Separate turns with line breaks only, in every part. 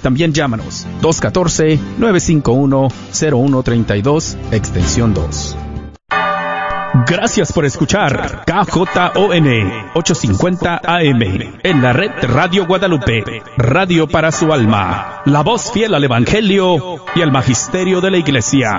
También llámanos 214-951-0132, extensión 2. Gracias por escuchar KJON 850 AM en la red Radio Guadalupe, radio para su alma, la voz fiel al Evangelio y al Magisterio de la Iglesia.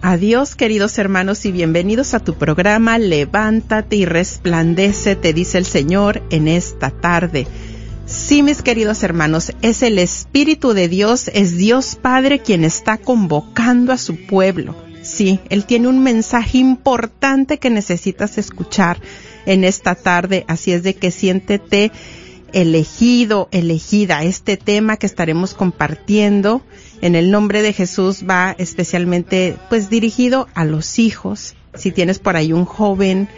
Adiós, queridos hermanos, y bienvenidos a tu programa Levántate y resplandece, te dice el Señor en esta tarde. Sí, mis queridos hermanos, es el Espíritu de Dios, es Dios Padre quien está convocando a su pueblo. Sí, Él tiene un mensaje importante que necesitas escuchar en esta tarde, así es de que siéntete elegido, elegida. Este tema que estaremos compartiendo en el nombre de Jesús va especialmente pues dirigido a los hijos. Si tienes por ahí un joven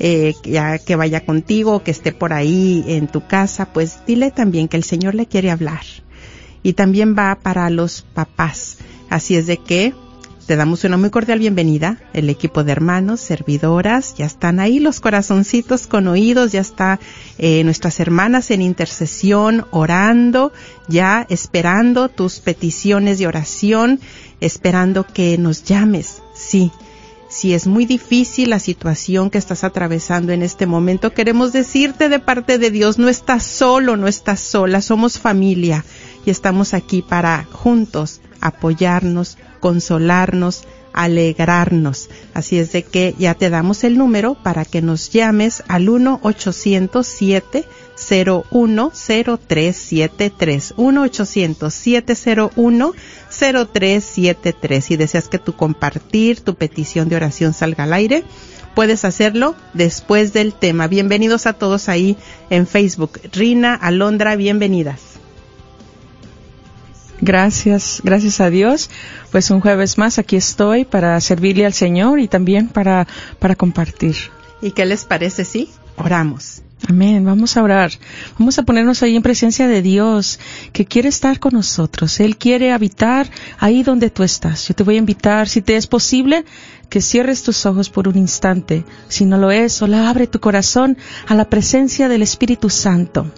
eh, ya que vaya contigo, que esté por ahí en tu casa, pues dile también que el Señor le quiere hablar. Y también va para los papás. Así es de que te damos una muy cordial bienvenida. El equipo de hermanos, servidoras, ya están ahí los corazoncitos con oídos, ya está eh, nuestras hermanas en intercesión, orando, ya esperando tus peticiones de oración, esperando que nos llames. Sí, si es muy difícil la situación que estás atravesando en este momento, queremos decirte de parte de Dios, no estás solo, no estás sola, somos familia y estamos aquí para juntos apoyarnos, consolarnos, alegrarnos. Así es de que ya te damos el número para que nos llames al 1-800-701-0373. 1-800-701-0373. Si deseas que tu compartir, tu petición de oración salga al aire, puedes hacerlo después del tema. Bienvenidos a todos ahí en Facebook. Rina, Alondra, bienvenidas.
Gracias, gracias a Dios. Pues un jueves más aquí estoy para servirle al Señor y también para, para compartir.
¿Y qué les parece si oramos?
Amén, vamos a orar. Vamos a ponernos ahí en presencia de Dios, que quiere estar con nosotros. Él quiere habitar ahí donde tú estás. Yo te voy a invitar, si te es posible, que cierres tus ojos por un instante. Si no lo es, solo abre tu corazón a la presencia del Espíritu Santo.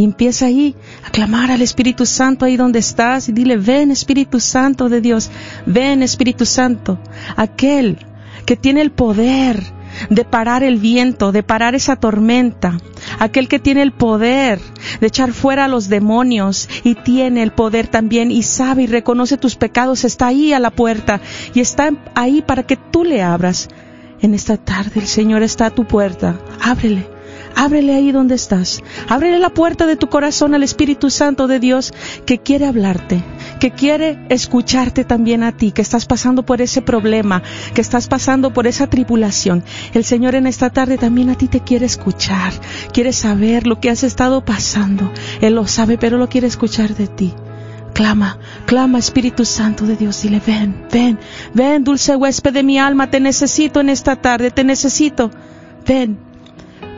Y empieza ahí a clamar al Espíritu Santo ahí donde estás y dile, ven Espíritu Santo de Dios, ven Espíritu Santo, aquel que tiene el poder de parar el viento, de parar esa tormenta, aquel que tiene el poder de echar fuera a los demonios y tiene el poder también y sabe y reconoce tus pecados, está ahí a la puerta y está ahí para que tú le abras. En esta tarde el Señor está a tu puerta, ábrele Ábrele ahí donde estás. Ábrele la puerta de tu corazón al Espíritu Santo de Dios que quiere hablarte, que quiere escucharte también a ti, que estás pasando por ese problema, que estás pasando por esa tribulación. El Señor en esta tarde también a ti te quiere escuchar, quiere saber lo que has estado pasando. Él lo sabe, pero lo quiere escuchar de ti. Clama, clama Espíritu Santo de Dios, dile, ven, ven, ven, dulce huésped de mi alma, te necesito en esta tarde, te necesito. Ven,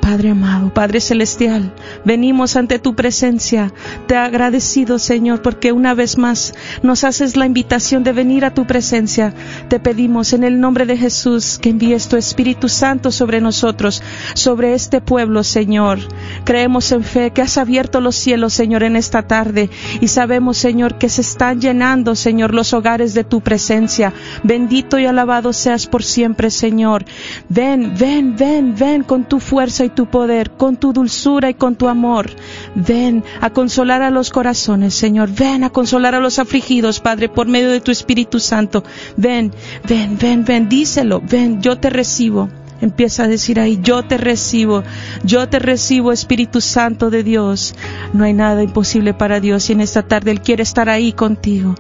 Padre amado, Padre celestial, venimos ante tu presencia. Te agradecido, Señor, porque una vez más nos haces la invitación de venir a tu presencia. Te pedimos en el nombre de Jesús que envíes tu Espíritu Santo sobre nosotros, sobre este pueblo, Señor. Creemos en fe que has abierto los cielos, Señor, en esta tarde y sabemos, Señor, que se están llenando, Señor, los hogares de tu presencia. Bendito y alabado seas por siempre, Señor. Ven, ven, ven, ven con tu fuerza y tu poder, con tu dulzura y con tu amor. Ven a consolar a los corazones, Señor. Ven a consolar a los afligidos, Padre, por medio de tu Espíritu Santo. Ven, ven, ven, ven, díselo. Ven, yo te recibo. Empieza a decir ahí, yo te recibo, yo te recibo, Espíritu Santo de Dios. No hay nada imposible para Dios y en esta tarde Él quiere estar ahí contigo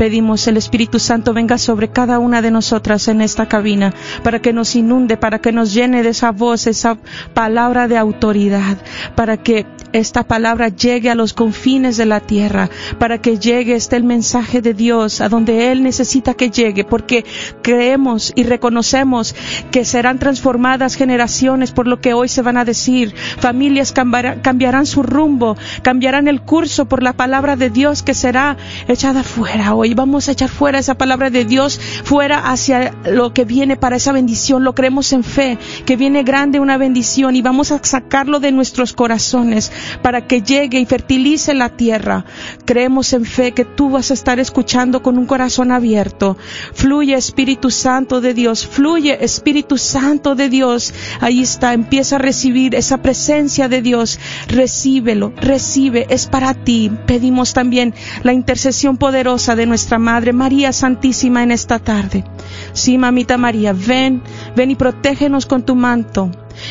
pedimos el Espíritu Santo venga sobre cada una de nosotras en esta cabina para que nos inunde, para que nos llene de esa voz, esa palabra de autoridad, para que esta palabra llegue a los confines de la tierra, para que llegue este el mensaje de Dios a donde Él necesita que llegue, porque creemos y reconocemos que serán transformadas generaciones por lo que hoy se van a decir, familias cambiarán su rumbo, cambiarán el curso por la palabra de Dios que será echada fuera hoy. Vamos a echar fuera esa palabra de Dios, fuera hacia lo que viene para esa bendición. Lo creemos en fe, que viene grande una bendición y vamos a sacarlo de nuestros corazones para que llegue y fertilice la tierra. Creemos en fe que tú vas a estar escuchando con un corazón abierto. Fluye Espíritu Santo de Dios, fluye Espíritu Santo de Dios. Ahí está, empieza a recibir esa presencia de Dios. Recíbelo, recibe, es para ti. Pedimos también la intercesión poderosa de nuestra Madre María Santísima en esta tarde. Sí, mamita María, ven, ven y protégenos con tu manto.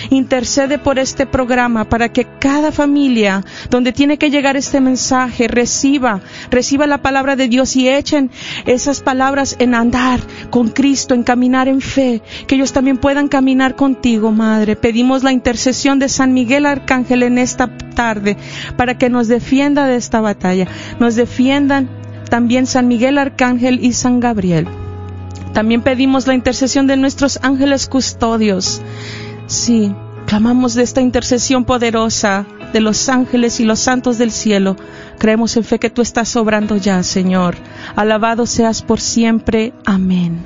Intercede por este programa para que cada familia donde tiene que llegar este mensaje reciba, reciba la palabra de Dios y echen esas palabras en andar con Cristo, en caminar en fe, que ellos también puedan caminar contigo, Madre. Pedimos la intercesión de San Miguel Arcángel en esta tarde para que nos defienda de esta batalla, nos defiendan también San Miguel Arcángel y San Gabriel. También pedimos la intercesión de nuestros ángeles custodios. Sí, clamamos de esta intercesión poderosa de los ángeles y los santos del cielo. Creemos en fe que tú estás obrando ya, Señor. Alabado seas por siempre. Amén.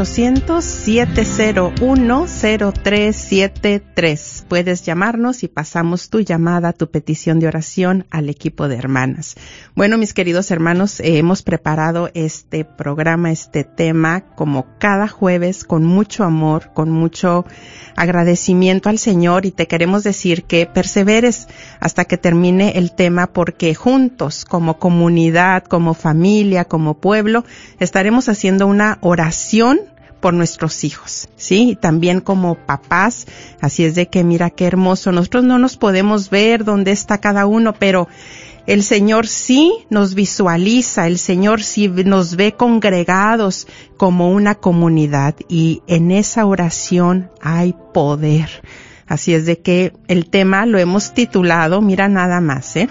1-800-701-0373. Puedes llamarnos y pasamos tu llamada, tu petición de oración al equipo de hermanas. Bueno, mis queridos hermanos, eh, hemos preparado este programa, este tema, como cada jueves, con mucho amor, con mucho agradecimiento al Señor y te queremos decir que perseveres hasta que termine el tema porque juntos, como comunidad, como familia, como pueblo, estaremos haciendo una oración por nuestros hijos, ¿sí? también como papás, así es de que mira qué hermoso, nosotros no nos podemos ver dónde está cada uno, pero el Señor sí nos visualiza, el Señor sí nos ve congregados como una comunidad y en esa oración hay poder. Así es de que el tema lo hemos titulado, mira nada más, ¿eh?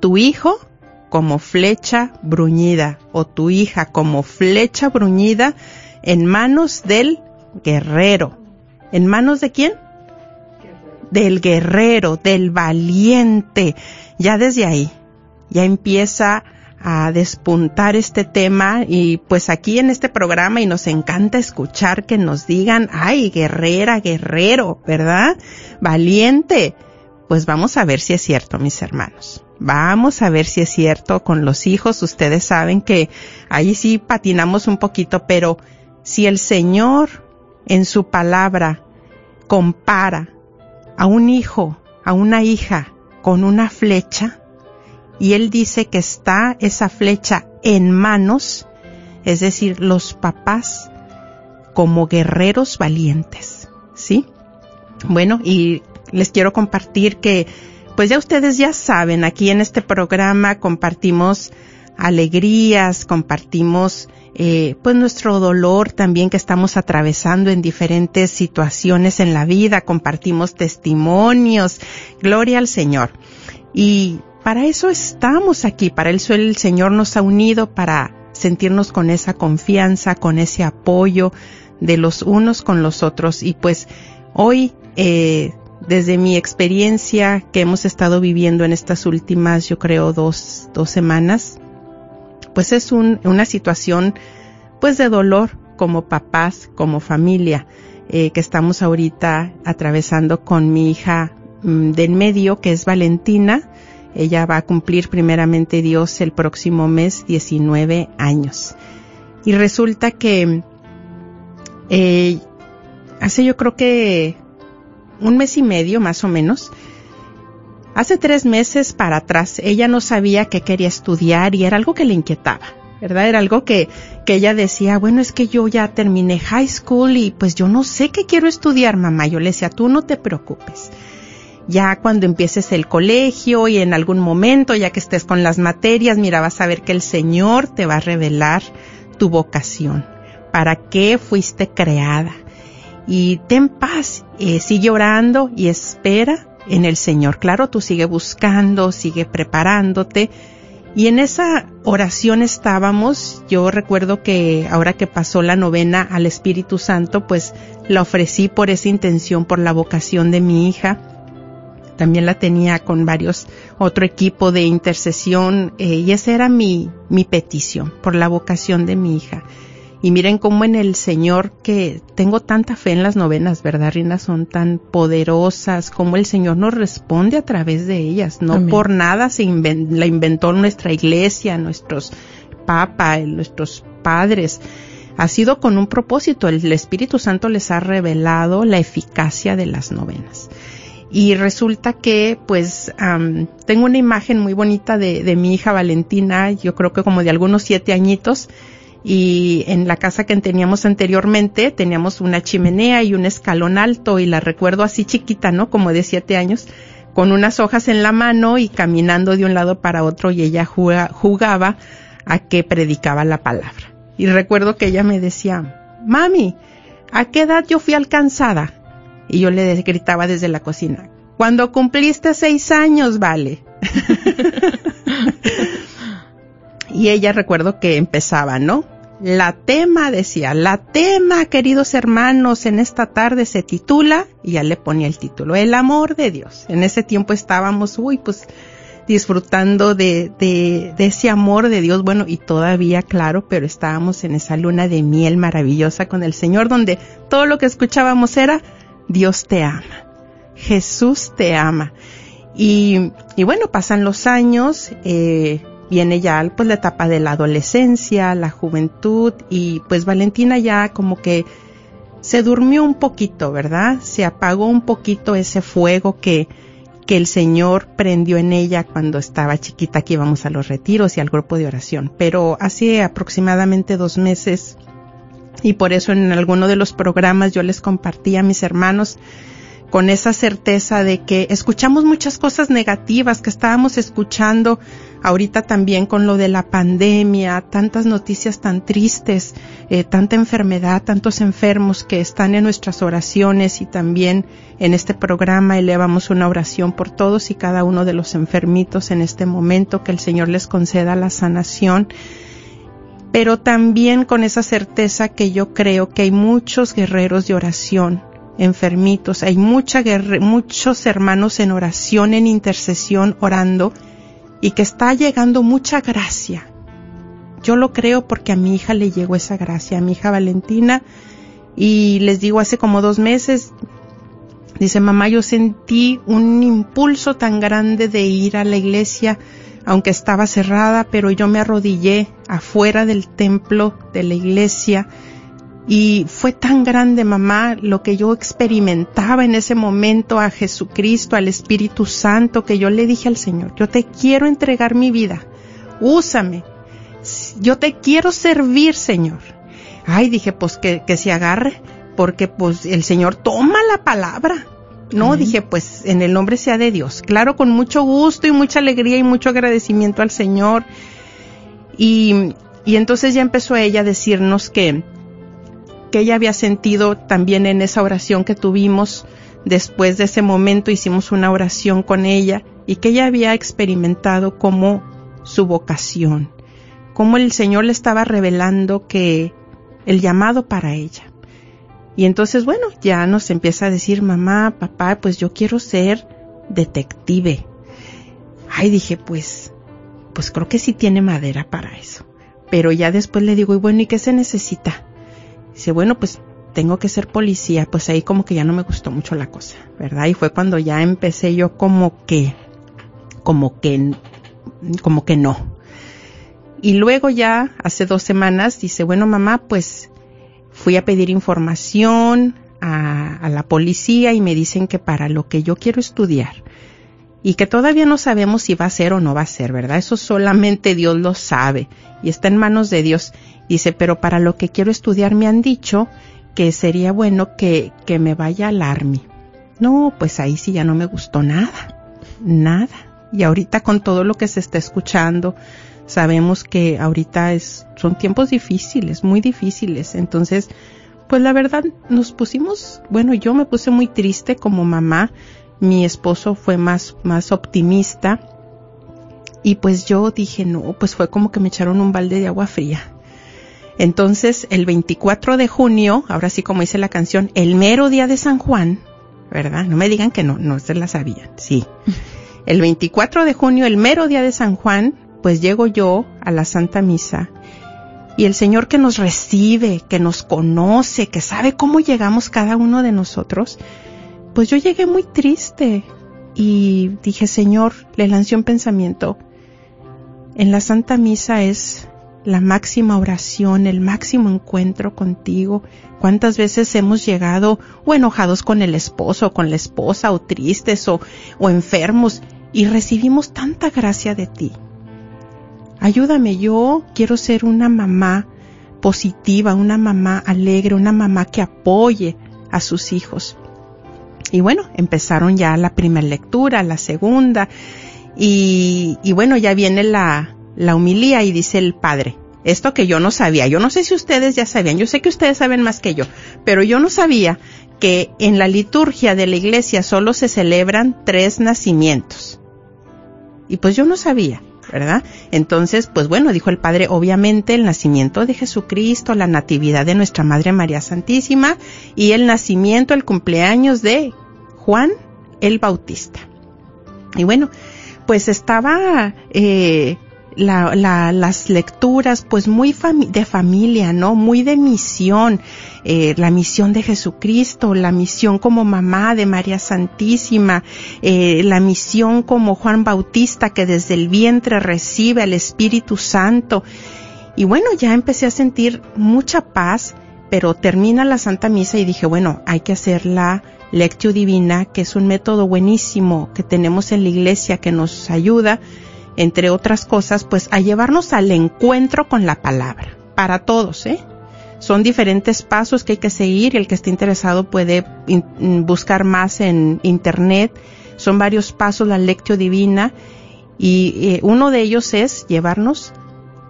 Tu hijo como flecha bruñida o tu hija como flecha bruñida en manos del guerrero. ¿En manos de quién? Del guerrero, del valiente. Ya desde ahí, ya empieza a despuntar este tema y pues aquí en este programa y nos encanta escuchar que nos digan, ay, guerrera, guerrero, ¿verdad? Valiente. Pues vamos a ver si es cierto, mis hermanos. Vamos a ver si es cierto con los hijos. Ustedes saben que ahí sí patinamos un poquito, pero si el Señor en su palabra compara a un hijo, a una hija con una flecha, y él dice que está esa flecha en manos, es decir, los papás como guerreros valientes, ¿sí? Bueno, y les quiero compartir que, pues ya ustedes ya saben, aquí en este programa compartimos alegrías, compartimos eh, pues nuestro dolor también que estamos atravesando en diferentes situaciones en la vida, compartimos testimonios, gloria al Señor. Y para eso estamos aquí, para eso el Señor nos ha unido para sentirnos con esa confianza, con ese apoyo de los unos con los otros. Y pues hoy, eh, desde mi experiencia que hemos estado viviendo en estas últimas, yo creo, dos, dos semanas, pues es un, una situación pues de dolor como papás, como familia, eh, que estamos ahorita atravesando con mi hija mm, de en medio, que es Valentina, ella va a cumplir primeramente Dios el próximo mes 19 años. Y resulta que eh, hace yo creo que un mes y medio más o menos, hace tres meses para atrás, ella no sabía que quería estudiar y era algo que le inquietaba. ¿verdad? Era algo que, que ella decía, bueno, es que yo ya terminé high school y pues yo no sé qué quiero estudiar, mamá. Yo le decía, tú no te preocupes ya cuando empieces el colegio y en algún momento, ya que estés con las materias, mira, vas a ver que el Señor te va a revelar tu vocación, para qué fuiste creada. Y ten paz, eh, sigue orando y espera en el Señor. Claro, tú sigue buscando, sigue preparándote. Y en esa oración estábamos, yo recuerdo que ahora que pasó la novena al Espíritu Santo, pues la ofrecí por esa intención, por la vocación de mi hija también la tenía con varios, otro equipo de intercesión, eh, y esa era mi, mi petición por la vocación de mi hija. Y miren cómo en el Señor que tengo tanta fe en las novenas, ¿verdad, Rina? Son tan poderosas, como el Señor nos responde a través de ellas. No por nada se la inventó nuestra iglesia, nuestros papas, nuestros padres. Ha sido con un propósito. El Espíritu Santo les ha revelado la eficacia de las novenas y resulta que pues tengo una imagen muy bonita de, de, mi hija Valentina, yo creo que como de algunos siete añitos, y en la casa que teníamos anteriormente teníamos una chimenea y un escalón alto y la recuerdo así chiquita, ¿no? Como de siete años, con unas hojas en la mano y caminando de un lado para otro y ella jugaba a que predicaba la palabra. Y recuerdo que ella me decía, mami, ¿a qué edad yo fui alcanzada? Y yo le gritaba desde la cocina, cuando cumpliste seis años, vale. y ella recuerdo que empezaba, ¿no? La tema decía, la tema, queridos hermanos, en esta tarde se titula, y ya le ponía el título, El amor de Dios. En ese tiempo estábamos, uy, pues disfrutando de, de, de, ese amor de Dios, bueno, y todavía claro, pero estábamos en esa luna de miel maravillosa con el Señor, donde todo lo que escuchábamos era, Dios te ama, Jesús te ama. Y, y bueno, pasan los años, eh, viene ya pues la etapa de la adolescencia, la juventud y pues Valentina ya como que se durmió un poquito, ¿verdad? Se apagó un poquito ese fuego que, que el Señor prendió en ella cuando estaba chiquita que íbamos a los retiros y al grupo de oración. Pero hace aproximadamente dos meses y por eso en alguno de los programas yo les compartí a mis hermanos con esa certeza de que escuchamos muchas cosas negativas que estábamos escuchando ahorita también con lo de la pandemia, tantas noticias tan tristes, eh, tanta enfermedad, tantos enfermos que están en nuestras oraciones y también en este programa elevamos una oración por todos y cada uno de los enfermitos en este momento, que el Señor les conceda la sanación. Pero también con esa certeza que yo creo que hay muchos guerreros de oración enfermitos, hay mucha muchos hermanos en oración, en intercesión, orando, y que está llegando mucha gracia. Yo lo creo porque a mi hija le llegó esa gracia, a mi hija Valentina, y les digo, hace como dos meses, dice mamá, yo sentí un impulso tan grande de ir a la iglesia, aunque estaba cerrada, pero yo me arrodillé afuera del templo de la iglesia y fue tan grande, mamá, lo que yo experimentaba en ese momento a Jesucristo, al Espíritu Santo, que yo le dije al Señor, yo te quiero entregar mi vida, úsame, yo te quiero servir, Señor. Ay, dije, pues que, que se agarre, porque pues el Señor toma la palabra, no, dije, pues en el nombre sea de Dios. Claro, con mucho gusto y mucha alegría y mucho agradecimiento al Señor. Y, y entonces ya empezó ella a decirnos que, que ella había sentido también en esa oración que tuvimos, después de ese momento hicimos una oración con ella y que ella había experimentado como su vocación, como el Señor le estaba revelando que el llamado para ella. Y entonces, bueno, ya nos empieza a decir, mamá, papá, pues yo quiero ser detective. Ay, dije, pues, pues creo que sí tiene madera para eso. Pero ya después le digo, y bueno, ¿y qué se necesita? Dice, bueno, pues tengo que ser policía. Pues ahí como que ya no me gustó mucho la cosa, ¿verdad? Y fue cuando ya empecé yo como que, como que, como que no. Y luego ya, hace dos semanas, dice, bueno, mamá, pues Fui a pedir información a, la policía y me dicen que para lo que yo quiero estudiar y que todavía no sabemos si va a ser o no va a ser, ¿verdad? Eso solamente Dios lo sabe y está en manos de Dios. Dice, pero para lo que quiero estudiar me han dicho que sería bueno que, que me vaya al Army. No, pues ahí sí ya no me gustó nada, nada. Y ahorita con todo lo que se está escuchando, sabemos que ahorita es, son tiempos difíciles, muy difíciles. Entonces, pues la verdad nos pusimos, bueno, yo me puse muy triste como mamá, mi esposo fue más, más optimista y pues yo dije, no, pues fue como que me echaron un balde de agua fría. Entonces, el 24 de junio, ahora sí como dice la canción, el mero día de San Juan, ¿verdad? No me digan que no, no se la sabían, sí. El 24 de junio, el mero día de San Juan, pues llego yo a la Santa Misa y el Señor que nos recibe, que nos conoce, que sabe cómo llegamos cada uno de nosotros, pues yo llegué muy triste y dije, Señor, le lancé un pensamiento. En la Santa Misa es la máxima oración, el máximo encuentro contigo. ¿Cuántas veces hemos llegado o enojados con el esposo, o con la esposa, o tristes, o, o enfermos, y recibimos tanta gracia de ti? ayúdame, yo quiero ser una mamá positiva, una mamá alegre, una mamá que apoye a sus hijos. Y bueno, empezaron ya la primera lectura, la segunda, y, y bueno, ya viene la, la humilía y dice el padre, esto que yo no sabía, yo no sé si ustedes ya sabían, yo sé que ustedes saben más que yo, pero yo no sabía que en la liturgia de la iglesia solo se celebran tres nacimientos. Y pues yo no sabía. ¿Verdad? Entonces, pues bueno, dijo el Padre, obviamente el nacimiento de Jesucristo, la natividad de nuestra Madre María Santísima y el nacimiento, el cumpleaños de Juan el Bautista. Y bueno, pues estaba eh, la, la, las lecturas pues muy de familia, ¿no? Muy de misión, eh, la misión de Jesucristo, la misión como mamá de María Santísima, eh, la misión como Juan Bautista que desde el vientre recibe al Espíritu Santo. Y bueno, ya empecé a sentir mucha paz, pero termina la Santa Misa y dije, bueno, hay que hacer la Lectio Divina, que es un método buenísimo que tenemos en la iglesia que nos ayuda entre otras cosas, pues a llevarnos al encuentro con la palabra, para todos, ¿eh? Son diferentes pasos que hay que seguir y el que esté interesado puede in- buscar más en internet. Son varios pasos la lectio divina y eh, uno de ellos es llevarnos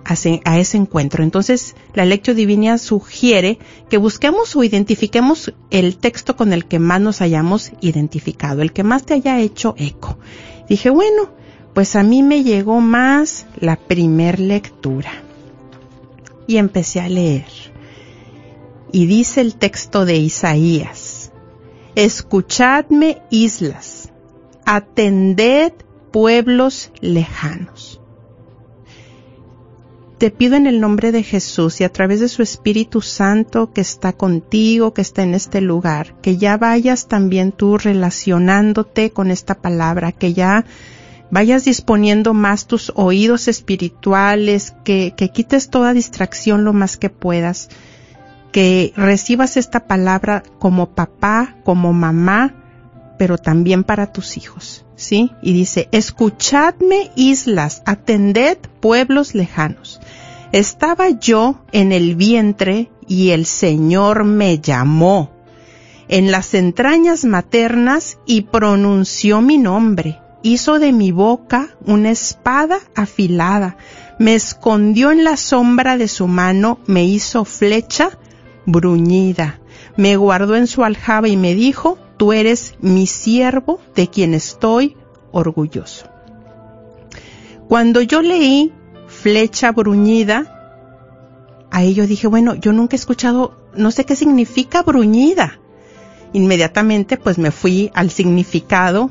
a ese encuentro. Entonces, la lectio divina sugiere que busquemos o identifiquemos el texto con el que más nos hayamos identificado, el que más te haya hecho eco. Dije, bueno, pues a mí me llegó más la primer lectura. Y empecé a leer. Y dice el texto de Isaías, Escuchadme islas, atended pueblos lejanos. Te pido en el nombre de Jesús y a través de su Espíritu Santo que está contigo, que está en este lugar, que ya vayas también tú relacionándote con esta palabra, que ya vayas disponiendo más tus oídos espirituales, que, que quites toda distracción lo más que puedas, que recibas esta palabra como papá, como mamá, pero también para tus hijos, ¿sí? Y dice, escuchadme islas, atended pueblos lejanos. Estaba yo en el vientre y el Señor me llamó en las entrañas maternas y pronunció mi nombre. Hizo de mi boca una espada afilada, me escondió en la sombra de su mano, me hizo flecha bruñida, me guardó en su aljaba y me dijo, tú eres mi siervo de quien estoy orgulloso. Cuando yo leí flecha bruñida, a ello dije, bueno, yo nunca he escuchado, no sé qué significa bruñida. Inmediatamente pues me fui al significado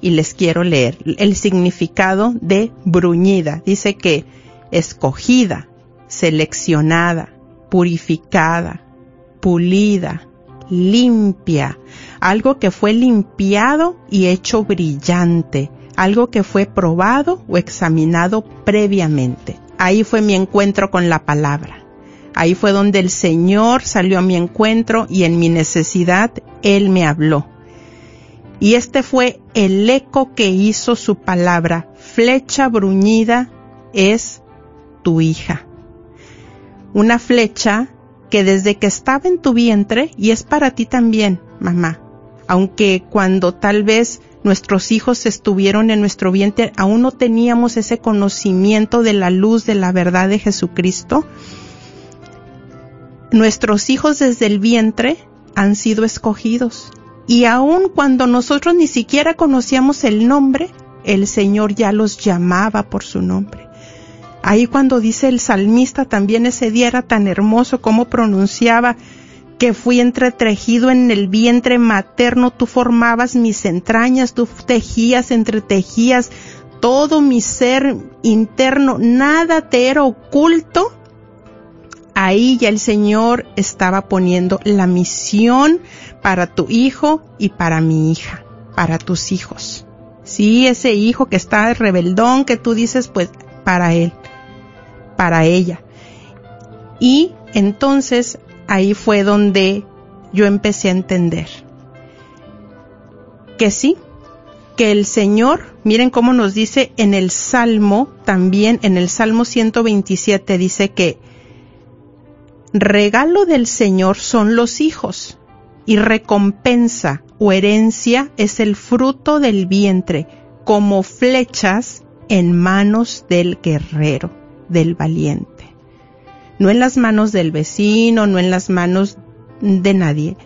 y les quiero leer el significado de bruñida. Dice que escogida, seleccionada, purificada, pulida, limpia, algo que fue limpiado y hecho brillante, algo que fue probado o examinado previamente. Ahí fue mi encuentro con la palabra. Ahí fue donde el Señor salió a mi encuentro y en mi necesidad Él me habló. Y este fue el eco que hizo su palabra. Flecha bruñida es tu hija. Una flecha que desde que estaba en tu vientre, y es para ti también, mamá, aunque cuando tal vez nuestros hijos estuvieron en nuestro vientre, aún no teníamos ese conocimiento de la luz de la verdad de Jesucristo, nuestros hijos desde el vientre han sido escogidos. Y aun cuando nosotros ni siquiera conocíamos el nombre, el Señor ya los llamaba por su nombre. Ahí cuando dice el salmista también ese día era tan hermoso como pronunciaba que fui entretejido en el vientre materno, tú formabas mis entrañas, tú tejías, entretejías todo mi ser interno, nada te era oculto. Ahí ya el Señor estaba poniendo la misión para tu hijo y para mi hija, para tus hijos. Sí, ese hijo que está rebeldón, que tú dices, pues para él, para ella. Y entonces ahí fue donde yo empecé a entender que sí, que el Señor, miren cómo nos dice en el Salmo, también en el Salmo 127 dice que regalo del Señor son los hijos y recompensa o herencia es el fruto del vientre, como flechas en manos del guerrero, del valiente. No en las manos del vecino, no en las manos de nadie.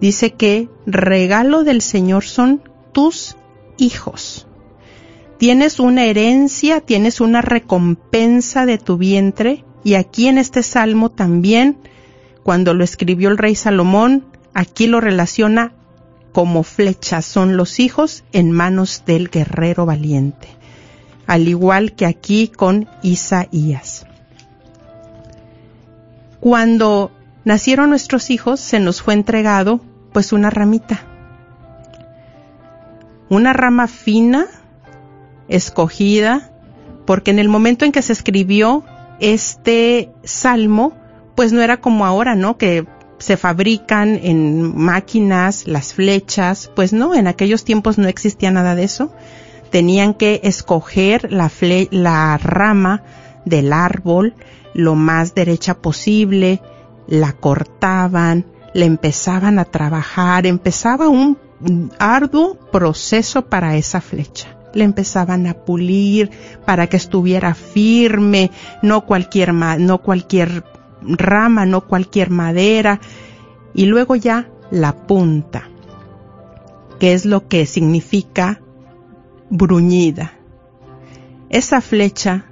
Dice que regalo del Señor son tus hijos. Tienes una herencia, tienes una recompensa de tu vientre y aquí en este salmo también, cuando lo escribió el rey Salomón, aquí lo relaciona como flechas, son los hijos en manos del guerrero valiente, al igual que aquí con Isaías. Cuando nacieron nuestros hijos, se nos fue entregado pues una ramita, una rama fina, escogida, porque en el momento en que se escribió este salmo, pues no era como ahora, ¿no? Que se fabrican en máquinas las flechas, pues no, en aquellos tiempos no existía nada de eso. Tenían que escoger la, la rama del árbol lo más derecha posible la cortaban, le empezaban a trabajar, empezaba un arduo proceso para esa flecha. Le empezaban a pulir para que estuviera firme, no cualquier, no cualquier rama, no cualquier madera, y luego ya la punta, que es lo que significa bruñida. Esa flecha,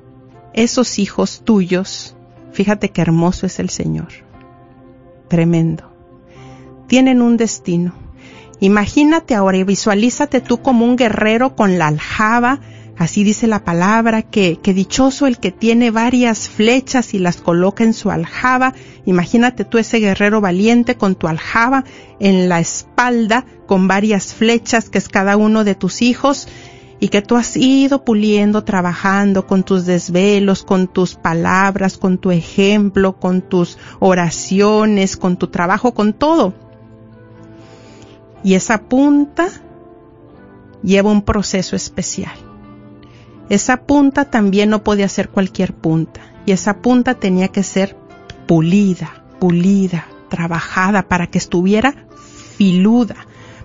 esos hijos tuyos, fíjate qué hermoso es el Señor. Tremendo. Tienen un destino. Imagínate ahora y visualízate tú como un guerrero con la aljaba, así dice la palabra, que, que dichoso el que tiene varias flechas y las coloca en su aljaba. Imagínate tú ese guerrero valiente con tu aljaba en la espalda, con varias flechas que es cada uno de tus hijos, y que tú has ido puliendo, trabajando con tus desvelos, con tus palabras, con tu ejemplo, con tus oraciones, con tu trabajo, con todo. Y esa punta lleva un proceso especial. Esa punta también no podía ser cualquier punta. Y esa punta tenía que ser pulida, pulida, trabajada para que estuviera filuda,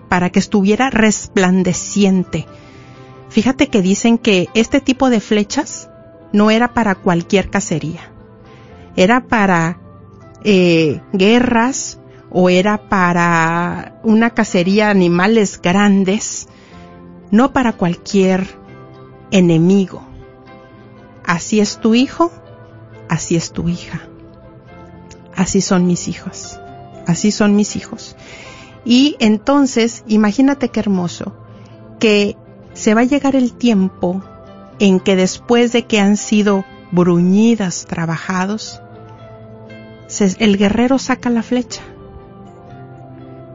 para que estuviera resplandeciente, Fíjate que dicen que este tipo de flechas no era para cualquier cacería, era para eh, guerras o era para una cacería de animales grandes, no para cualquier enemigo. Así es tu hijo, así es tu hija. Así son mis hijos, así son mis hijos. Y entonces, imagínate qué hermoso, que se va a llegar el tiempo en que después de que han sido bruñidas, trabajados, el guerrero saca la flecha.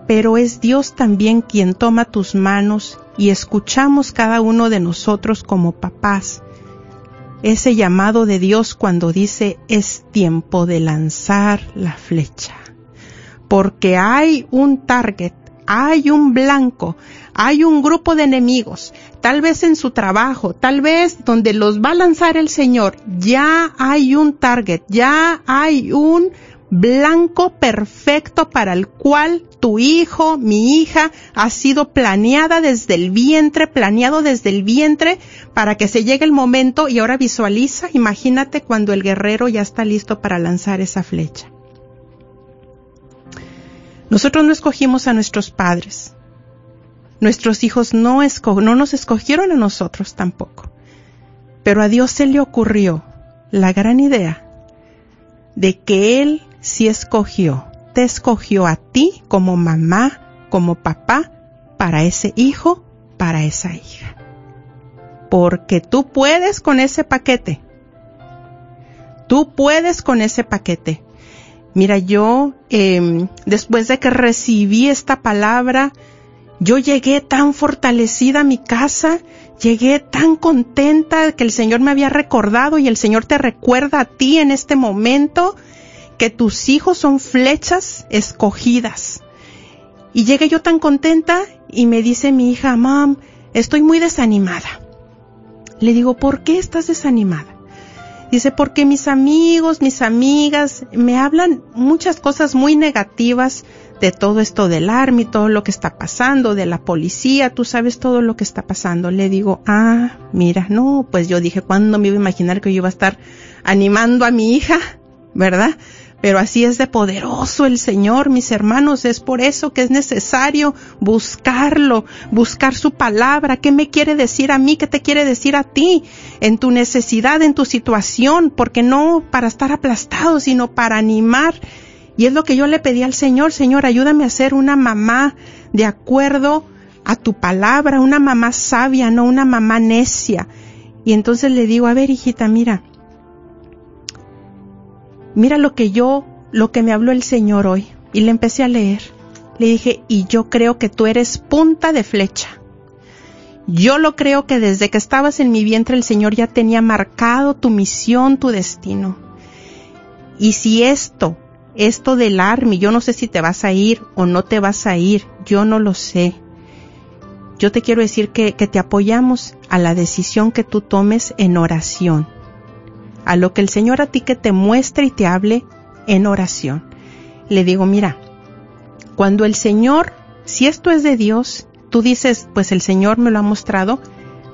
Pero es Dios también quien toma tus manos y escuchamos cada uno de nosotros como papás ese llamado de Dios cuando dice es tiempo de lanzar la flecha. Porque hay un target, hay un blanco, hay un grupo de enemigos, tal vez en su trabajo, tal vez donde los va a lanzar el Señor, ya hay un target, ya hay un blanco perfecto para el cual tu hijo, mi hija, ha sido planeada desde el vientre, planeado desde el vientre para que se llegue el momento y ahora visualiza, imagínate cuando el guerrero ya está listo para lanzar esa flecha. Nosotros no escogimos a nuestros padres, Nuestros hijos no, no nos escogieron a nosotros tampoco. Pero a Dios se le ocurrió la gran idea de que Él sí escogió, te escogió a ti como mamá, como papá, para ese hijo, para esa hija. Porque tú puedes con ese paquete. Tú puedes con ese paquete. Mira, yo eh, después de que recibí esta palabra, yo llegué tan fortalecida a mi casa, llegué tan contenta que el Señor me había recordado y el Señor te recuerda a ti en este momento que tus hijos son flechas escogidas. Y llegué yo tan contenta y me dice mi hija, mam, estoy muy desanimada. Le digo, ¿por qué estás desanimada? Dice, porque mis amigos, mis amigas me hablan muchas cosas muy negativas de todo esto del army, todo lo que está pasando, de la policía, tú sabes todo lo que está pasando. Le digo, ah, mira, no, pues yo dije, ¿cuándo me iba a imaginar que yo iba a estar animando a mi hija? ¿Verdad? Pero así es de poderoso el Señor, mis hermanos, es por eso que es necesario buscarlo, buscar su palabra, qué me quiere decir a mí, qué te quiere decir a ti, en tu necesidad, en tu situación, porque no para estar aplastado, sino para animar. Y es lo que yo le pedí al Señor, Señor, ayúdame a ser una mamá de acuerdo a tu palabra, una mamá sabia, no una mamá necia. Y entonces le digo, a ver, hijita, mira, mira lo que yo, lo que me habló el Señor hoy. Y le empecé a leer. Le dije, y yo creo que tú eres punta de flecha. Yo lo creo que desde que estabas en mi vientre el Señor ya tenía marcado tu misión, tu destino. Y si esto esto del ARMI, yo no sé si te vas a ir o no te vas a ir, yo no lo sé. Yo te quiero decir que, que te apoyamos a la decisión que tú tomes en oración, a lo que el Señor a ti que te muestre y te hable en oración. le digo, mira, cuando el Señor, si esto es de Dios, tú dices, pues el Señor me lo ha mostrado,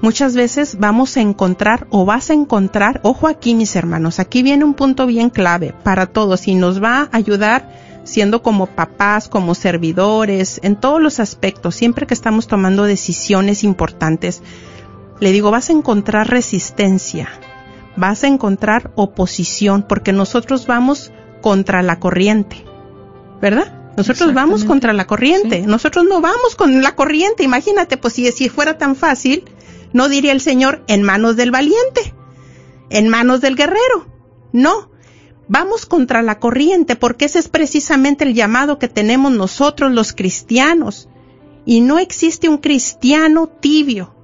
muchas veces vamos a encontrar o vas a encontrar, ojo aquí mis hermanos, aquí viene un punto bien clave para todos y nos va a ayudar siendo como papás, como servidores, en todos los aspectos, siempre que estamos tomando decisiones importantes. Le digo, vas a encontrar resistencia, vas a encontrar oposición, porque nosotros vamos contra la corriente, ¿verdad? Nosotros vamos contra la corriente,
Sí.
nosotros no vamos con la corriente, imagínate, pues si, si fuera tan fácil, no diría el Señor en manos del valiente, en manos del guerrero, no, vamos contra la corriente, porque ese es precisamente el llamado que tenemos nosotros los cristianos, y no existe un cristiano tibio,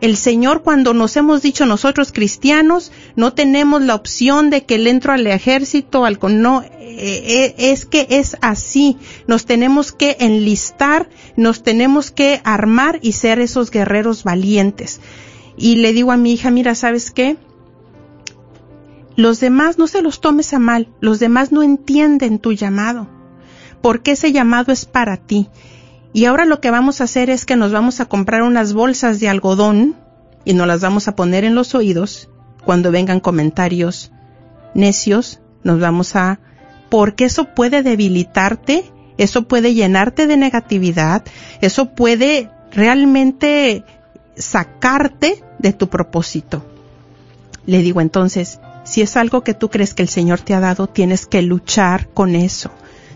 el Señor cuando nos hemos dicho nosotros cristianos no tenemos la opción de que le entro al ejército, al no, eh, eh, es que es así, nos tenemos que enlistar, nos tenemos que armar y ser esos guerreros valientes. Y le digo a mi hija, mira, ¿sabes qué? Los demás no se los tomes a mal, los demás no entienden tu llamado, porque ese llamado es para ti. Y ahora lo que vamos a hacer es que nos vamos a comprar unas bolsas de algodón y nos las vamos a poner en los oídos cuando vengan comentarios necios, nos vamos a... porque eso puede debilitarte, eso puede llenarte de negatividad, eso puede realmente sacarte de tu propósito. Le digo entonces, si es algo que tú crees que el Señor te ha dado, tienes que luchar con eso.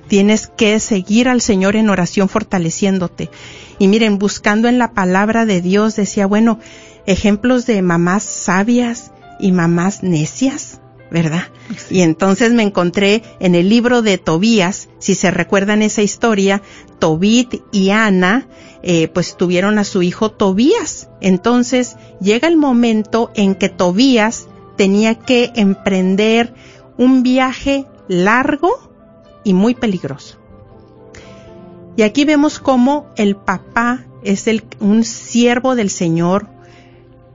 Tienes que seguir al Señor en oración fortaleciéndote. Y miren, buscando en la palabra de Dios, decía, bueno, ejemplos de mamás sabias y mamás necias, ¿verdad? Y entonces me encontré en el libro de Tobías, si se recuerdan esa historia, Tobit y Ana, eh, pues tuvieron a su hijo Tobías. Entonces llega el momento en que Tobías tenía que emprender un viaje largo y muy peligroso. Y aquí vemos cómo el papá es el, un siervo del Señor,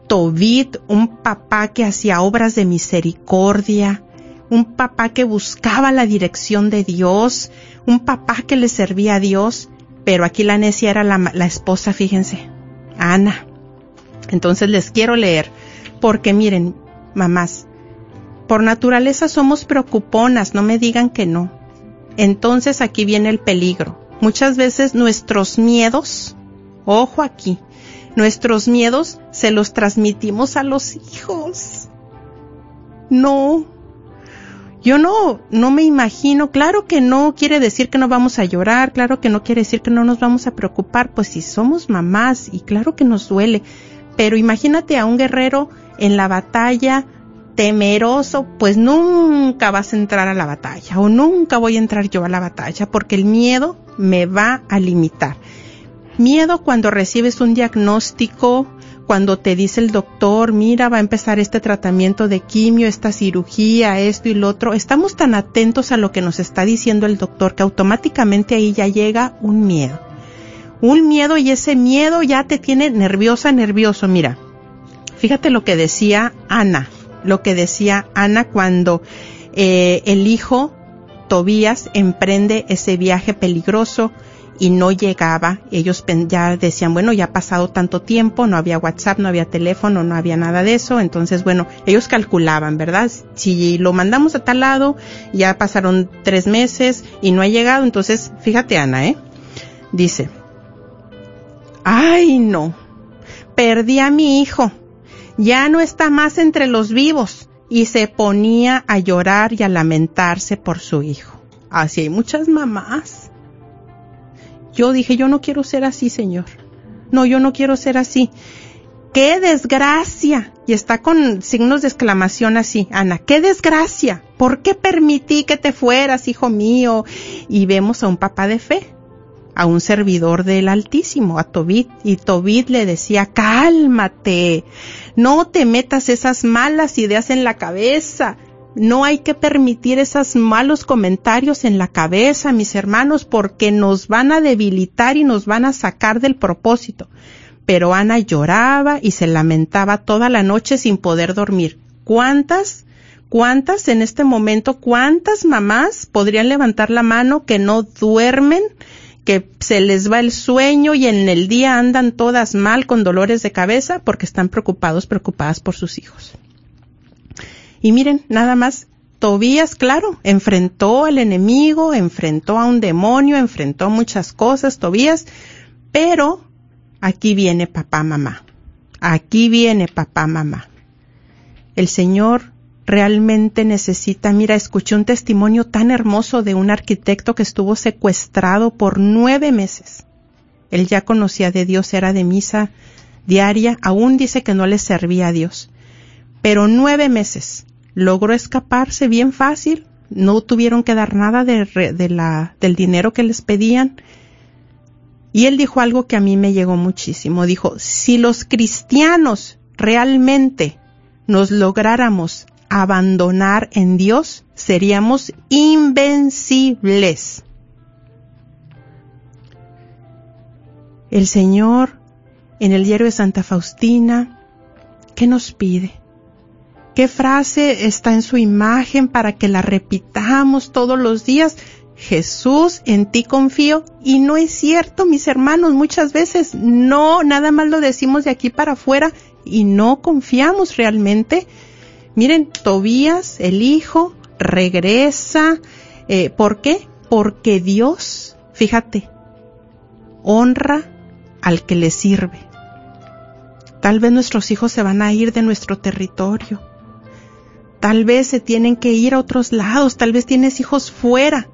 Tobit, un papá que hacía obras de misericordia, un papá que buscaba la dirección de Dios, un papá que le servía a Dios, pero aquí la necia era la, la esposa, fíjense, Ana. Entonces les quiero leer, porque miren, mamás, por naturaleza somos preocuponas, no me digan que no. Entonces aquí viene el peligro. Muchas veces nuestros miedos, ojo aquí, nuestros miedos se los transmitimos a los hijos. No. Yo no, no me imagino, claro que no quiere decir que no vamos a llorar, claro que no quiere decir que no nos vamos a preocupar, pues si somos mamás y claro que nos duele, pero imagínate a un guerrero en la batalla temeroso, pues nunca vas a entrar a la batalla o nunca voy a entrar yo a la batalla porque el miedo me va a limitar. Miedo cuando recibes un diagnóstico, cuando te dice el doctor, mira, va a empezar este tratamiento de quimio, esta cirugía, esto y lo otro. Estamos tan atentos a lo que nos está diciendo el doctor que automáticamente ahí ya llega un miedo. Un miedo y ese miedo ya te tiene nerviosa, nervioso. Mira, fíjate lo que decía Ana, lo que decía Ana cuando eh, el hijo Tobías emprende ese viaje peligroso y no llegaba. Ellos ya decían, bueno, ya ha pasado tanto tiempo, no había WhatsApp, no había teléfono, no había nada de eso. Entonces, bueno, ellos calculaban, ¿verdad? Si lo mandamos a tal lado, ya pasaron tres meses y no ha llegado. Entonces, fíjate, Ana, ¿eh? Dice, ay, no, perdí a mi hijo, ya no está más entre los vivos. Y se ponía a llorar y a lamentarse por su hijo. Así hay muchas mamás yo dije, yo no quiero ser así, Señor. No, yo no quiero ser así. ¡Qué desgracia! Y está con signos de exclamación así, Ana, ¡qué desgracia! ¿Por qué permití que te fueras, hijo mío? Y vemos a un papá de fe, a un servidor del Altísimo, a Tobit, y Tobit le decía, cálmate, no te metas esas malas ideas en la cabeza, no hay que permitir esos malos comentarios en la cabeza, mis hermanos, porque nos van a debilitar y nos van a sacar del propósito. Pero Ana lloraba y se lamentaba toda la noche sin poder dormir. ¿Cuántas? ¿Cuántas en este momento, cuántas mamás podrían levantar la mano que no duermen, que se les va el sueño y en el día andan todas mal con dolores de cabeza porque están preocupados, preocupadas por sus hijos? Y miren, nada más, Tobías, claro, enfrentó al enemigo, enfrentó a un demonio, enfrentó muchas cosas, Tobías, pero aquí viene papá, mamá. Aquí viene papá, mamá. El Señor realmente necesita, mira, escuché un testimonio tan hermoso de un arquitecto que estuvo secuestrado por nueve meses. Él ya conocía de Dios, era de misa diaria, aún dice que no le servía a Dios. Pero nueve meses logró escaparse bien fácil, no tuvieron que dar nada del dinero que les pedían. Y él dijo algo que a mí me llegó muchísimo. Dijo, si los cristianos realmente nos lográramos abandonar en Dios, seríamos invencibles. El Señor, en el diario de Santa Faustina, ¿qué nos pide? ¿Qué frase está en su imagen para que la repitamos todos los días? Jesús, en ti confío. Y no es cierto, mis hermanos, muchas veces no, nada más lo decimos de aquí para afuera y no confiamos realmente. Miren, Tobías, el hijo, regresa. Eh, ¿Por qué? Porque Dios, fíjate, honra al que le sirve. Tal vez nuestros hijos se van a ir de nuestro territorio. Tal vez se tienen que ir a otros lados, tal vez tienes hijos fuera.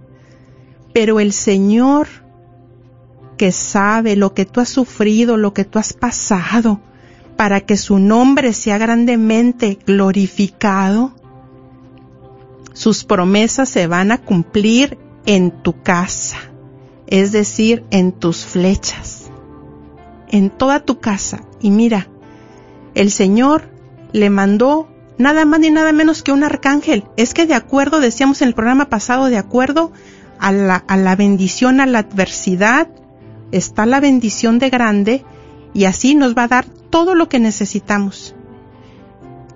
Pero el Señor que sabe lo que tú has sufrido, lo que tú has pasado, para que su nombre sea grandemente glorificado, sus promesas se van a cumplir en tu casa, es decir, en tus flechas, en toda tu casa. Y mira, el Señor le mandó nada más ni nada menos que un arcángel. Es que de acuerdo, decíamos en el programa pasado, de acuerdo a la, a la bendición, a la adversidad, está la bendición de grande y así nos va a dar todo lo que necesitamos.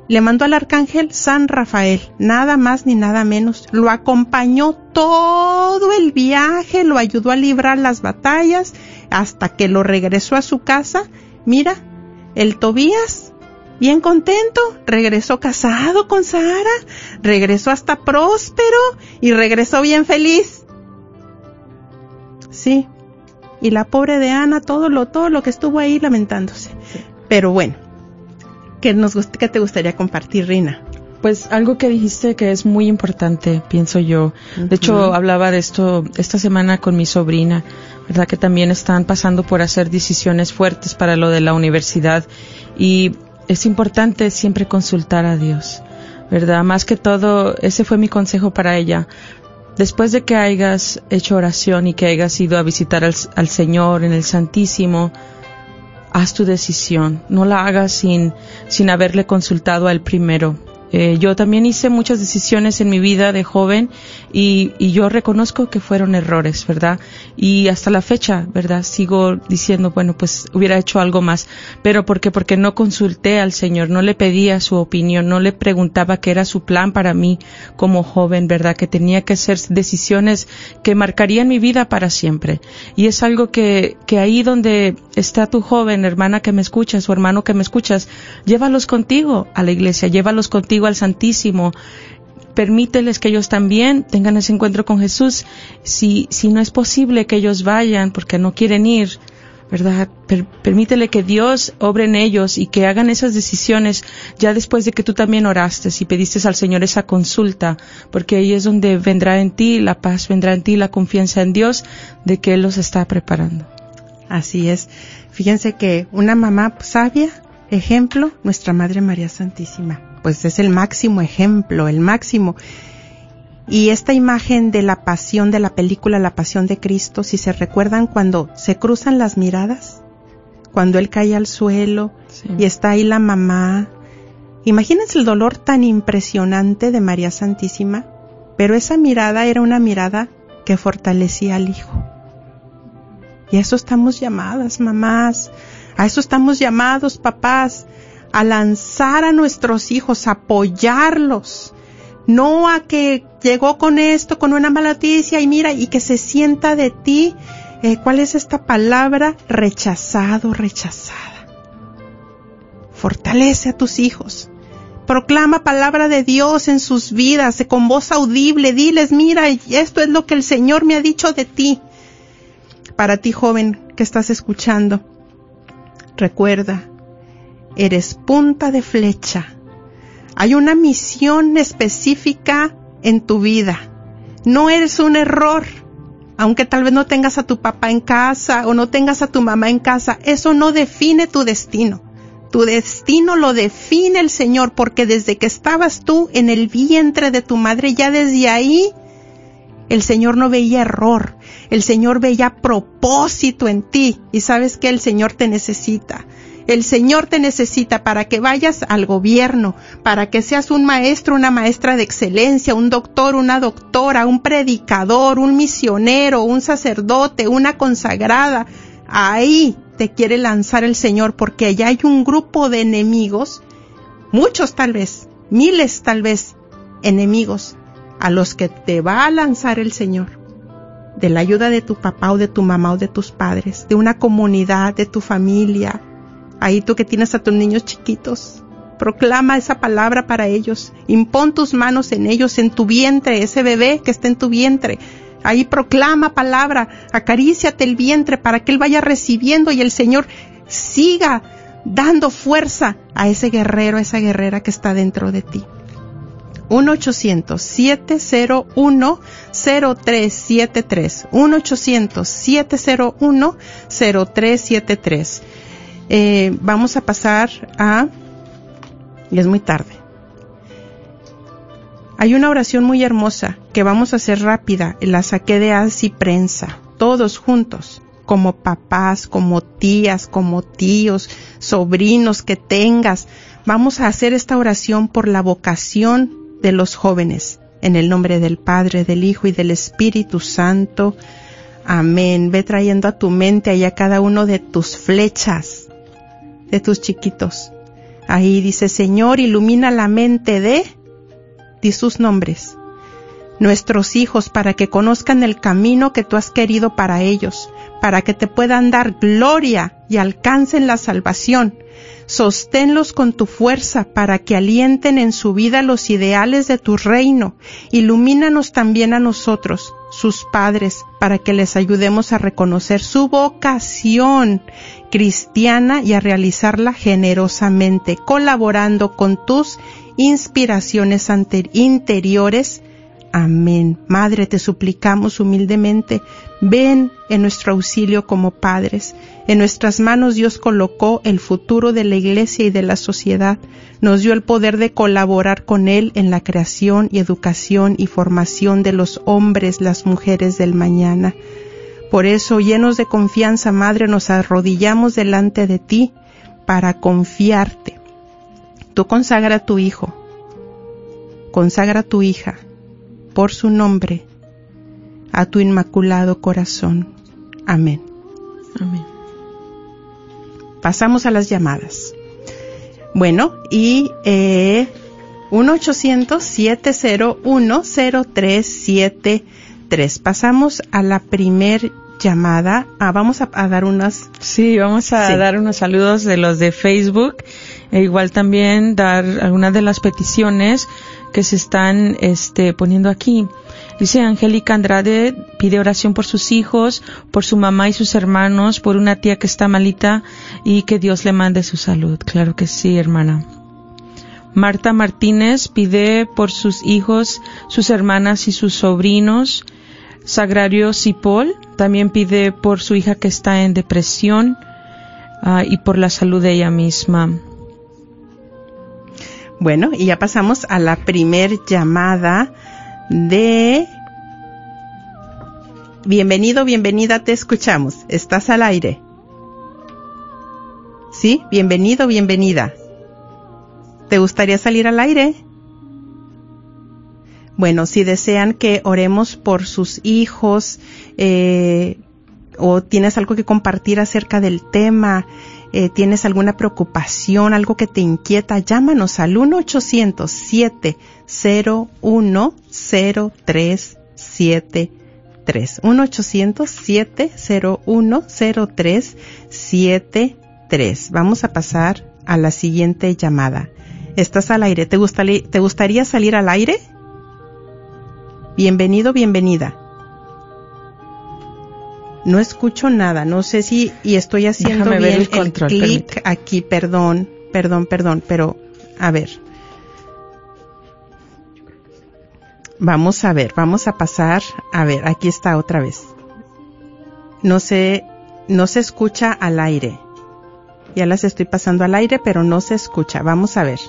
Le mandó al arcángel San Rafael, nada más ni nada menos. Lo acompañó todo el viaje, lo ayudó a librar las batallas hasta que lo regresó a su casa. Mira, el Tobías bien contento, regresó casado con Sara, regresó hasta próspero y regresó bien feliz. Sí. Y la pobre de Ana, todo lo, todo lo que estuvo ahí lamentándose. Pero bueno, ¿qué, nos, ¿qué te gustaría compartir, Rina?
Pues algo que dijiste que es muy importante, pienso yo. De hecho, hablaba de esto esta semana con mi sobrina, ¿verdad? Que también están pasando por hacer decisiones fuertes para lo de la universidad. Y es importante siempre consultar a Dios, ¿verdad? Más que todo, ese fue mi consejo para ella. Después de que hayas hecho oración y que hayas ido a visitar al, al Señor en el Santísimo, haz tu decisión. No la hagas sin, sin haberle consultado al primero. Eh, yo también hice muchas decisiones en mi vida de joven y, y, yo reconozco que fueron errores, ¿verdad? Y hasta la fecha, ¿verdad? Sigo diciendo, bueno, pues hubiera hecho algo más, pero porque porque no consulté al Señor, no le pedía su opinión, no le preguntaba qué era su plan para mí como joven, ¿verdad? Que tenía que ser decisiones que marcarían mi vida para siempre. Y es algo que, que ahí donde está tu joven, hermana que me escuchas o hermano que me escuchas, llévalos contigo a la iglesia, llévalos contigo al Santísimo, permíteles que ellos también tengan ese encuentro con Jesús. Si, si no es posible que ellos vayan porque no quieren ir, ¿verdad? Per, permítele que Dios obre en ellos y que hagan esas decisiones ya después de que tú también oraste y pediste al Señor esa consulta, porque ahí es donde vendrá en ti la paz, vendrá en ti la confianza en Dios de que Él los está preparando.
Así es. Fíjense que una mamá sabia, ejemplo, nuestra Madre María Santísima pues es el máximo ejemplo, el máximo. Y esta imagen de la pasión de la película La Pasión de Cristo, si se recuerdan cuando se cruzan las miradas, cuando él cae al suelo sí. y está ahí la mamá. Imagínense el dolor tan impresionante de María Santísima, pero esa mirada era una mirada que fortalecía al hijo. Y a eso estamos llamadas, mamás, a eso estamos llamados, papás, a lanzar a nuestros hijos, apoyarlos, no a que llegó con esto, con una mala noticia y mira, y que se sienta de ti, eh, ¿cuál es esta palabra? Rechazado, rechazada. Fortalece a tus hijos. Proclama palabra de Dios en sus vidas, con voz audible, diles, mira, esto es lo que el Señor me ha dicho de ti. Para ti, joven, que estás escuchando, recuerda, eres punta de flecha. Hay una misión específica en tu vida. No eres un error. Aunque tal vez no tengas a tu papá en casa o no tengas a tu mamá en casa, eso no define tu destino. Tu destino lo define el Señor porque desde que estabas tú en el vientre de tu madre, ya desde ahí, el Señor no veía error, el Señor veía propósito en ti y sabes que el Señor te necesita. El Señor te necesita para que vayas al gobierno, para que seas un maestro, una maestra de excelencia, un doctor, una doctora, un predicador, un misionero, un sacerdote, una consagrada. Ahí te quiere lanzar el Señor porque allá hay un grupo de enemigos, muchos tal vez, miles tal vez, enemigos a los que te va a lanzar el Señor de la ayuda de tu papá o de tu mamá o de tus padres, de una comunidad, de tu familia, Ahí tú que tienes a tus niños chiquitos, proclama esa palabra para ellos. Impón tus manos en ellos, en tu vientre, ese bebé que está en tu vientre. Ahí proclama palabra, acaríciate el vientre para que él vaya recibiendo y el Señor siga dando fuerza a ese guerrero, a esa guerrera que está dentro de ti. 1-800-701-0373. 1-800-701-0373. Eh, vamos a pasar a... Y es muy tarde. Hay una oración muy hermosa que vamos a hacer rápida. La saqué de Así Prensa. Todos juntos. Como papás, como tías, como tíos, sobrinos que tengas. Vamos a hacer esta oración por la vocación de los jóvenes. En el nombre del Padre, del Hijo y del Espíritu Santo. Amén. Ve trayendo a tu mente ahí a cada uno de tus flechas de tus chiquitos. Ahí dice, Señor, ilumina la mente de, di sus nombres, nuestros hijos para que conozcan el camino que tú has querido para ellos, para que te puedan dar gloria y alcancen la salvación. Sosténlos con tu fuerza para que alienten en su vida los ideales de tu reino. Ilumínanos también a nosotros, sus padres, para que les ayudemos a reconocer su vocación cristiana y a realizarla generosamente, colaborando con tus inspiraciones interiores. Amén. Madre, te suplicamos humildemente, ven en nuestro auxilio como padres. En nuestras manos Dios colocó el futuro de la iglesia y de la sociedad. Nos dio el poder de colaborar con Él en la creación y educación y formación de los hombres, las mujeres del mañana. Por eso, llenos de confianza, Madre, nos arrodillamos delante de ti para confiarte. Tú consagra a tu Hijo, consagra a tu hija, por su nombre, a tu inmaculado corazón. Amén.
Amén.
Pasamos a las llamadas. Bueno, y eh, 1-800-701-0373. Pasamos a la primer llamada. Ah, vamos a, dar unas.
Sí, vamos a dar unos saludos de los de Facebook. E igual también dar algunas de las peticiones que se están este, poniendo aquí. Dice Angélica Andrade, pide oración por sus hijos, por su mamá y sus hermanos, por una tía que está malita y que Dios le mande su salud. Claro que sí, hermana. Marta Martínez pide por sus hijos, sus hermanas y sus sobrinos. Sagrario Cipol también pide por su hija que está en depresión ah, y por la salud de ella misma.
Bueno, y ya pasamos a la primer llamada de... Bienvenido, bienvenida, te escuchamos. Estás al aire. ¿Sí? Bienvenido, bienvenida. ¿Te gustaría salir al aire? Bueno, si desean que oremos por sus hijos eh, o tienes algo que compartir acerca del tema, eh, tienes alguna preocupación, algo que te inquieta, llámanos al 1-800-701-0373. 1-800-701-0373. Vamos a pasar a la siguiente llamada. Estás al aire. ¿Te, ¿Te gustaría salir al aire? Bienvenido, bienvenida. No escucho nada, no sé si y estoy haciendo
Déjame ver
bien
el control,
clic aquí, perdón, perdón, perdón, pero a ver. Vamos a ver, vamos a pasar, a ver, aquí está otra vez. No se, no se escucha al aire. Ya las estoy pasando al aire, pero no se escucha. Vamos a ver.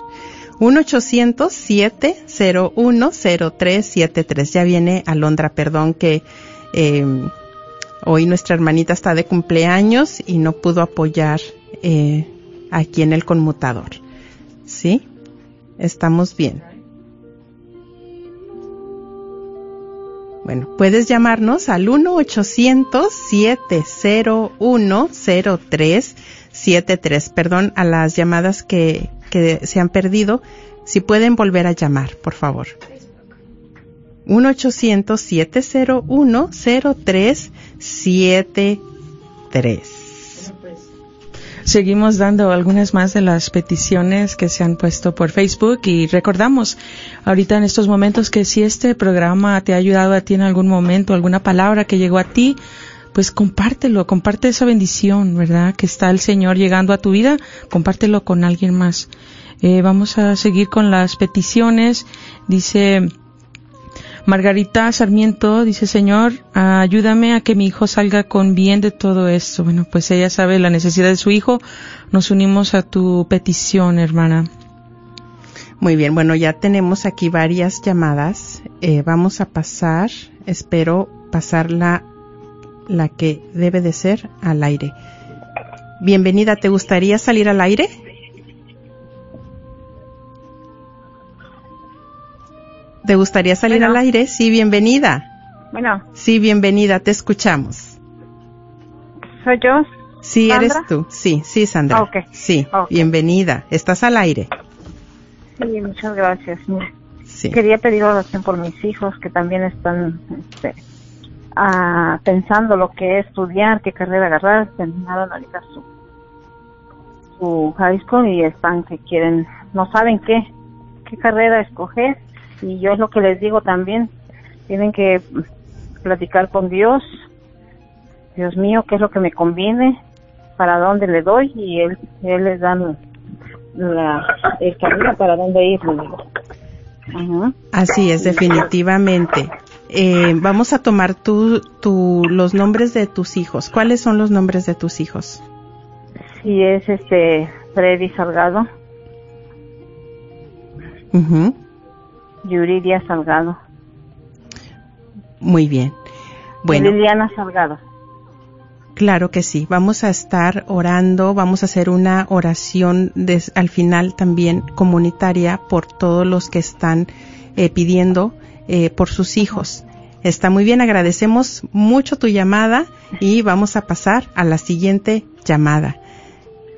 1-800-701-0373. Ya viene Alondra, perdón que eh, hoy nuestra hermanita está de cumpleaños y no pudo apoyar eh, aquí en el conmutador. ¿Sí? Estamos bien. Bueno, puedes llamarnos al 1-800-701-0373. Perdón a las llamadas que, que se han perdido. Si pueden volver a llamar, por favor. 1-800-701-0373.
Seguimos dando algunas más de las peticiones que se han puesto por Facebook y recordamos ahorita en estos momentos que si este programa te ha ayudado a ti en algún momento, alguna palabra que llegó a ti, pues compártelo, comparte esa bendición, ¿verdad? Que está el Señor llegando a tu vida, compártelo con alguien más. Eh, vamos a seguir con las peticiones. Dice Margarita Sarmiento, dice Señor, ayúdame a que mi hijo salga con bien de todo esto. Bueno, pues ella sabe la necesidad de su hijo. Nos unimos a tu petición, hermana.
Muy bien, bueno, ya tenemos aquí varias llamadas. Eh, vamos a pasar, espero pasar la, la que debe de ser al aire. Bienvenida, ¿te gustaría salir al aire? ¿Te gustaría salir
Bueno.
al aire? Sí, bienvenida.
Bueno,
Sí, bienvenida, te escuchamos.
soy yo.
Sí,
¿Sandra?
eres tú. Sí, sí, Sandra.
Ah, ok.
Sí, bienvenida. Estás al aire.
Sí, muchas gracias. Mira,
Sí.
Quería pedir oración por mis hijos que también están este, ah, pensando lo que es estudiar, qué carrera agarrar. Terminaron ahorita su, su high school y están que quieren, no saben qué, qué carrera escoger. Y yo es lo que les digo también. Tienen que platicar con Dios. Dios mío, qué es lo que me conviene, para dónde le doy y él, él les da la, el camino para dónde ir. Ajá.
Así es, definitivamente. Eh, vamos a tomar tu, tu, los nombres de tus hijos. ¿Cuáles son los nombres de tus hijos?
Sí, es este Freddy Salgado,
Ujú,
Yuridia Salgado,
Muy bien. Bueno,
Liliana Salgado.
claro que sí. Vamos a estar orando, vamos a hacer una oración al final también comunitaria por todos los que están eh, pidiendo eh, por sus hijos. Está muy bien, agradecemos mucho tu llamada y vamos a pasar a la siguiente llamada.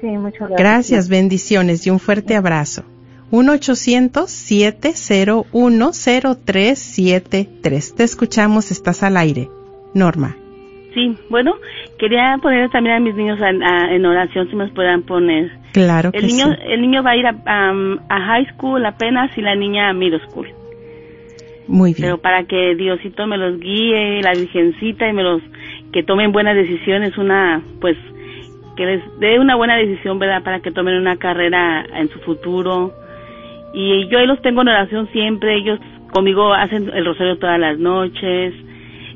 Sí, muchas gracias.
Gracias, bendiciones y un fuerte abrazo. 1-800-701-0373. Te escuchamos, estás al aire. Norma.
Sí, bueno, quería poner también a mis niños a- a- en oración, si me puedan poner.
Claro que
El niño,
sí.
el niño va a ir a, a- a high school apenas y la niña a middle school.
Muy bien.
Pero para que Diosito me los guíe, la Virgencita y me los, que tomen buenas decisiones, una, pues, que les dé una buena decisión, ¿verdad? Para que tomen una carrera en su futuro. Y yo ahí los tengo en oración siempre, ellos conmigo hacen el rosario todas las noches,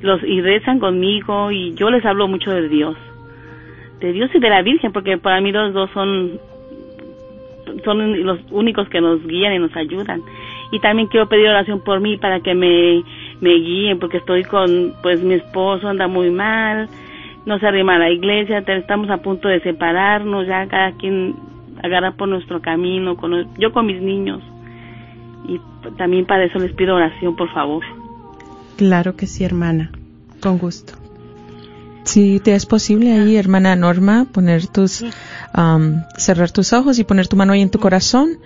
los, y rezan conmigo y yo les hablo mucho de Dios. De Dios y de la Virgen, porque para mí los dos son, son los únicos que nos guían y nos ayudan y también quiero pedir oración por mí para que me, me guíen porque estoy con pues mi esposo anda muy mal no se arrima a la iglesia estamos a punto de separarnos ya cada quien agarra por nuestro camino con yo con mis niños y también para eso les pido oración por favor
Claro que sí, hermana. Con gusto.
Si te es posible ahí, hermana Norma, poner tus, um, cerrar tus ojos y poner tu mano ahí en tu corazón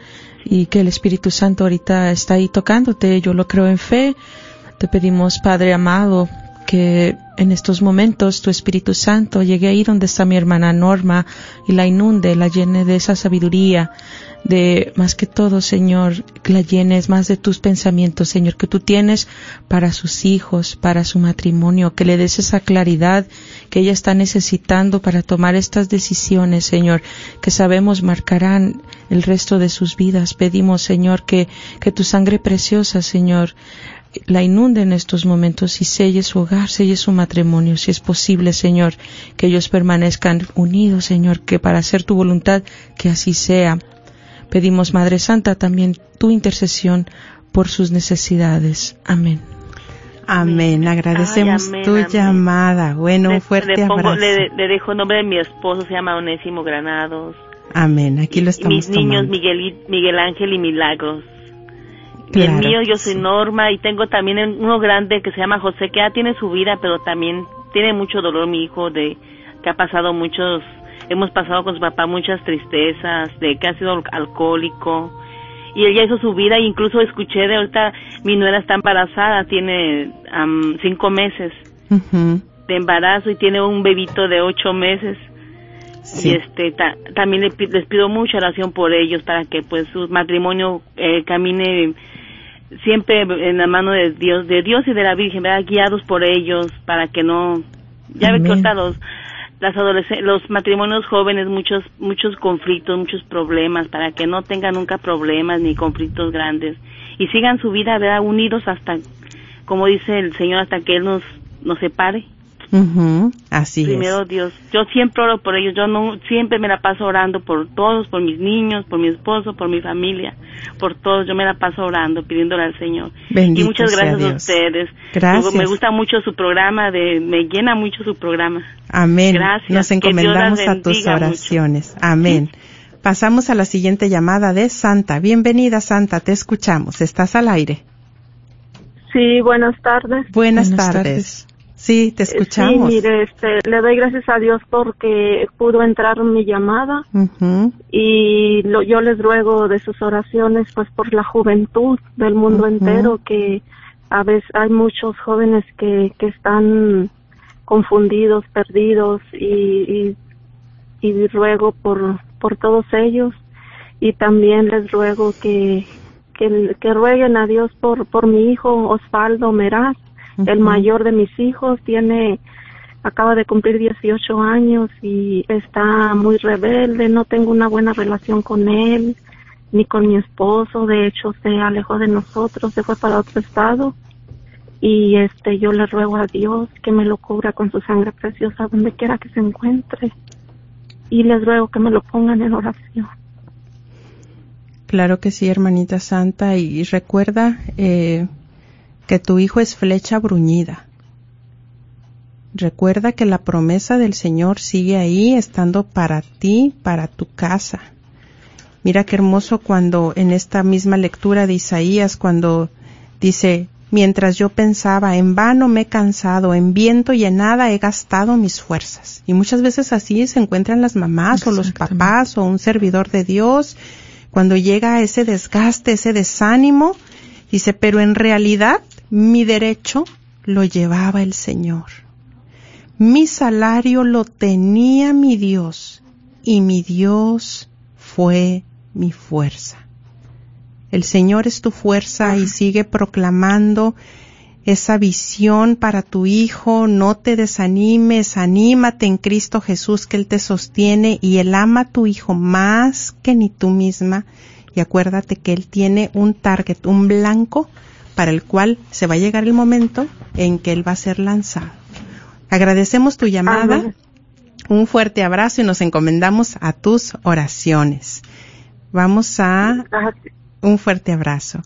y que el Espíritu Santo ahorita está ahí tocándote. Yo lo creo en fe. Te pedimos, Padre amado, que en estos momentos tu Espíritu Santo llegue ahí donde está mi hermana Norma y la inunde, la llene de esa sabiduría, de más que todo, Señor, que la llenes más de tus pensamientos, Señor, que tú tienes para sus hijos, para su matrimonio, que le des esa claridad que ella está necesitando para tomar estas decisiones, Señor, que sabemos marcarán el resto de sus vidas. Pedimos, Señor, que, que tu sangre preciosa, Señor, la inunde en estos momentos y selle su hogar, selle su matrimonio, si es posible, Señor, que ellos permanezcan unidos, Señor, que para hacer tu voluntad, que así sea. Pedimos, Madre Santa, también tu intercesión por sus necesidades. Amén.
Amén. Agradecemos
Ay, amén,
tu
amén.
llamada. Bueno, un fuerte
le, pongo-
abrazo.
le, le dejo el nombre de mi esposo, se llama Onésimo Granados.
Amén. Aquí lo
Y
estamos
mis niños. Miguel, Miguel Ángel y Milagros.
Claro
el mío, yo soy
sí.
Norma y tengo también uno grande que se llama José, que ya tiene su vida, pero también tiene mucho dolor mi hijo, de que ha pasado muchos, hemos pasado con su papá muchas tristezas, de que ha sido al- alcohólico. Y él ya hizo su vida, e incluso escuché de ahorita, mi nuera está embarazada, tiene am, cinco meses de embarazo y tiene un bebito de ocho meses.
Sí.
Y este ta- también les pido mucha oración por ellos para que pues su matrimonio eh, camine siempre en la mano de Dios, de Dios y de la Virgen, ¿verdad? guiados por ellos para que no ya ve que ahorita los las los matrimonios jóvenes muchos muchos conflictos, muchos problemas para que no tengan nunca problemas ni conflictos grandes y sigan su vida, ¿verdad? unidos hasta como dice el Señor hasta que él nos nos separe.
Ujú. Así
Primero
es.
Dios, yo siempre oro por ellos, yo no siempre me la paso orando por todos, por mis niños, por mi esposo, por mi familia, por todos, yo me la paso orando, pidiéndole al Señor.
Bendito
y muchas
sea
gracias a ustedes.
Gracias.
Me gusta mucho su programa, de me llena mucho su programa.
Amén.
Gracias.
Nos
Que Dios las
encomendamos a tus
bendiga mucho.
oraciones. Amén. Pasamos a la siguiente llamada de Santa. Bienvenida, Santa. Te escuchamos. Estás al aire.
Sí, buenas tardes.
Buenas,
Buenas
tardes.
tardes.
Sí, te
Eh,
escuchamos.
Sí, mire, este, le doy gracias a Dios porque pudo entrar mi llamada
Ujú.
y lo- yo les ruego de sus oraciones, pues por la juventud del mundo
Ujú.
entero, que a veces hay muchos jóvenes que, que están confundidos, perdidos y, y, y ruego por, por todos ellos y también les ruego que, que, que rueguen a Dios por, por mi hijo Osvaldo Meraz, el mayor de mis hijos, tiene acaba de cumplir 18 años y está muy rebelde, no tengo una buena relación con él ni con mi esposo, de hecho se alejó de nosotros, se fue para otro estado y este yo le ruego a Dios que me lo cubra con su sangre preciosa donde quiera que se encuentre y les ruego que me lo pongan en oración.
Claro que sí, hermanita Santa. Y recuerda eh, que tu hijo es flecha bruñida. Recuerda que la promesa del Señor sigue ahí, estando para ti, para tu casa. Mira qué hermoso cuando en esta misma lectura de Isaías, cuando dice, mientras yo pensaba, en vano me he cansado, en viento y en nada he gastado mis fuerzas. Y muchas veces así se encuentran las mamás o los papás o un servidor de Dios, cuando llega ese desgaste, ese desánimo, dice, pero en realidad mi derecho lo llevaba el Señor. Mi salario lo tenía mi Dios y mi Dios fue mi fuerza. El Señor es tu fuerza y sigue proclamando esa visión para tu hijo. No te desanimes, anímate en Cristo Jesús que Él te sostiene y Él ama a tu hijo más que ni tú misma. Y acuérdate que Él tiene un target, un blanco para el cual se va a llegar el momento en que Él va a ser lanzado. Agradecemos tu llamada.
Amén.
Un fuerte abrazo y nos encomendamos a tus oraciones. Vamos a un fuerte abrazo.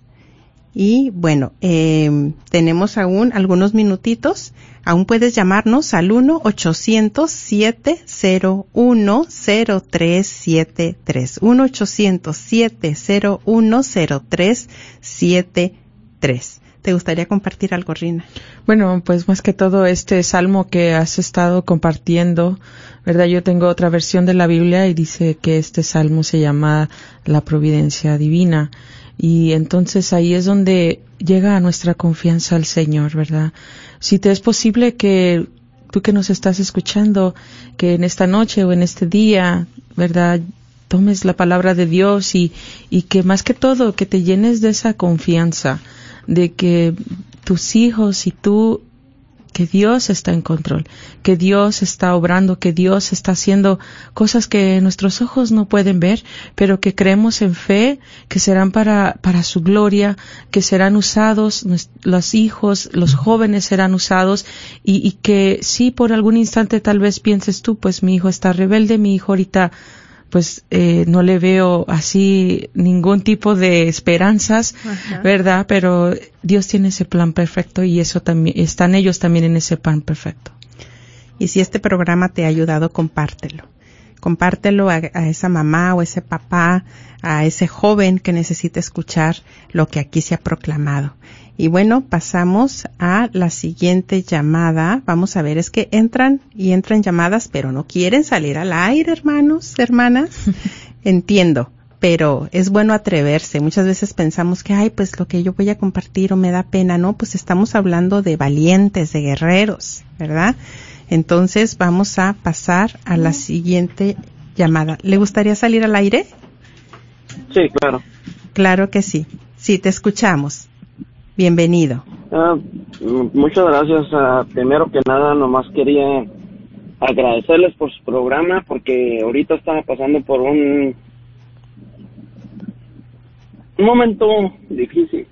Y bueno, eh, tenemos aún algunos minutitos. Aún puedes llamarnos al 1-800-701-0373. 1-800-701-0373. ¿Te gustaría compartir algo, Rina?
Bueno, pues más que todo este salmo que has estado compartiendo, ¿verdad? Yo tengo otra versión de la Biblia y dice que este salmo se llama la providencia divina. Y entonces ahí es donde llega a nuestra confianza al Señor, ¿verdad? Si te es posible que tú que nos estás escuchando, que en esta noche o en este día, ¿verdad? Tomes la palabra de Dios y, y que más que todo, que te llenes de esa confianza de que tus hijos y tú, que Dios está en control, que Dios está obrando, que Dios está haciendo cosas que nuestros ojos no pueden ver, pero que creemos en fe, que serán para, para su gloria, que serán usados, los hijos, los jóvenes serán usados y, y que si por algún instante tal vez pienses tú, pues mi hijo está rebelde, mi hijo ahorita pues eh, no le veo así ningún tipo de esperanzas, ¿verdad? Pero Dios tiene ese plan perfecto y eso también, están ellos también en ese plan perfecto.
Y si este programa te ha ayudado, compártelo. Compártelo a, a esa mamá o ese papá, a ese joven que necesita escuchar lo que aquí se ha proclamado. Y bueno, pasamos a la siguiente llamada. Vamos a ver, es que entran y entran llamadas, pero no quieren salir al aire, hermanos, hermanas. Entiendo, pero es bueno atreverse. Muchas veces pensamos que, ay, pues lo que yo voy a compartir o me da pena. No, pues estamos hablando de valientes, de guerreros, ¿verdad? Entonces vamos a pasar a la siguiente llamada. ¿Le gustaría salir al aire?
Sí, claro.
Claro que sí. Sí, te escuchamos. Bienvenido.
Ah, muchas gracias. Ah, primero que nada, nomás quería agradecerles por su programa porque ahorita estaba pasando por un, un momento difícil.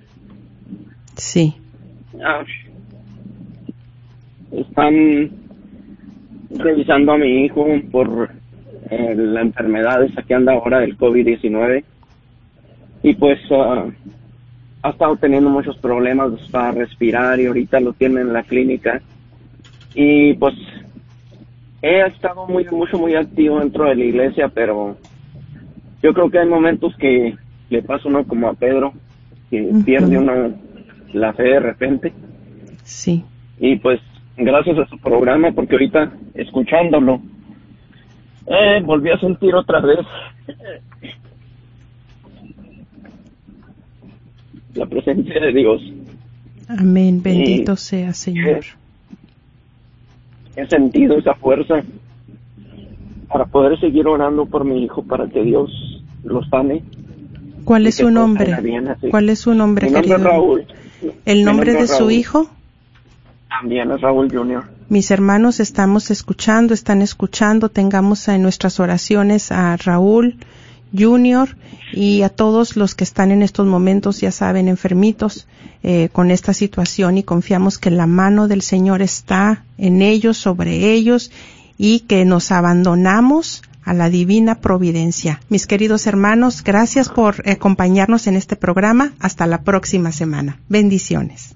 Sí.
Ah, están revisando a mi hijo por eh, la enfermedad esa que anda ahora del COVID-19 y pues ha estado teniendo muchos problemas para respirar y ahorita lo tiene en la clínica. Y pues he estado muy, mucho, muy activo dentro de la iglesia, pero yo creo que hay momentos que le pasa uno como a Pedro, que pierde uno la fe de repente.
Sí.
Y pues gracias a su programa, porque ahorita escuchándolo, eh, volví a sentir otra vez la presencia de Dios.
Amén, bendito sea Señor.
He, sentido esa fuerza para poder seguir orando por mi hijo para que Dios lo sane.
¿Cuál es su nombre? ¿Cuál es su nombre,
mi nombre Raúl.
¿El nombre de su hijo?
También es Raúl Junior.
Mis hermanos estamos escuchando, están escuchando, tengamos en nuestras oraciones a Raúl Junior y a todos los que están en estos momentos, ya saben, enfermitos eh, con esta situación y confiamos que la mano del Señor está en ellos, sobre ellos y que nos abandonamos a la divina providencia. Mis queridos hermanos, gracias por acompañarnos en este programa. Hasta la próxima semana. Bendiciones.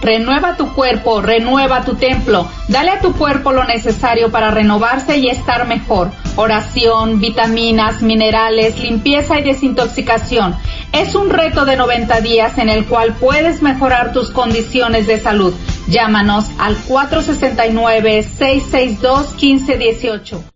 Renueva tu cuerpo, renueva tu templo. Dale a tu cuerpo lo necesario para renovarse y estar mejor. Oración, vitaminas, minerales, limpieza y desintoxicación. Es un reto de 90 días en el cual puedes mejorar tus condiciones de salud. Llámanos al 469-662-1518.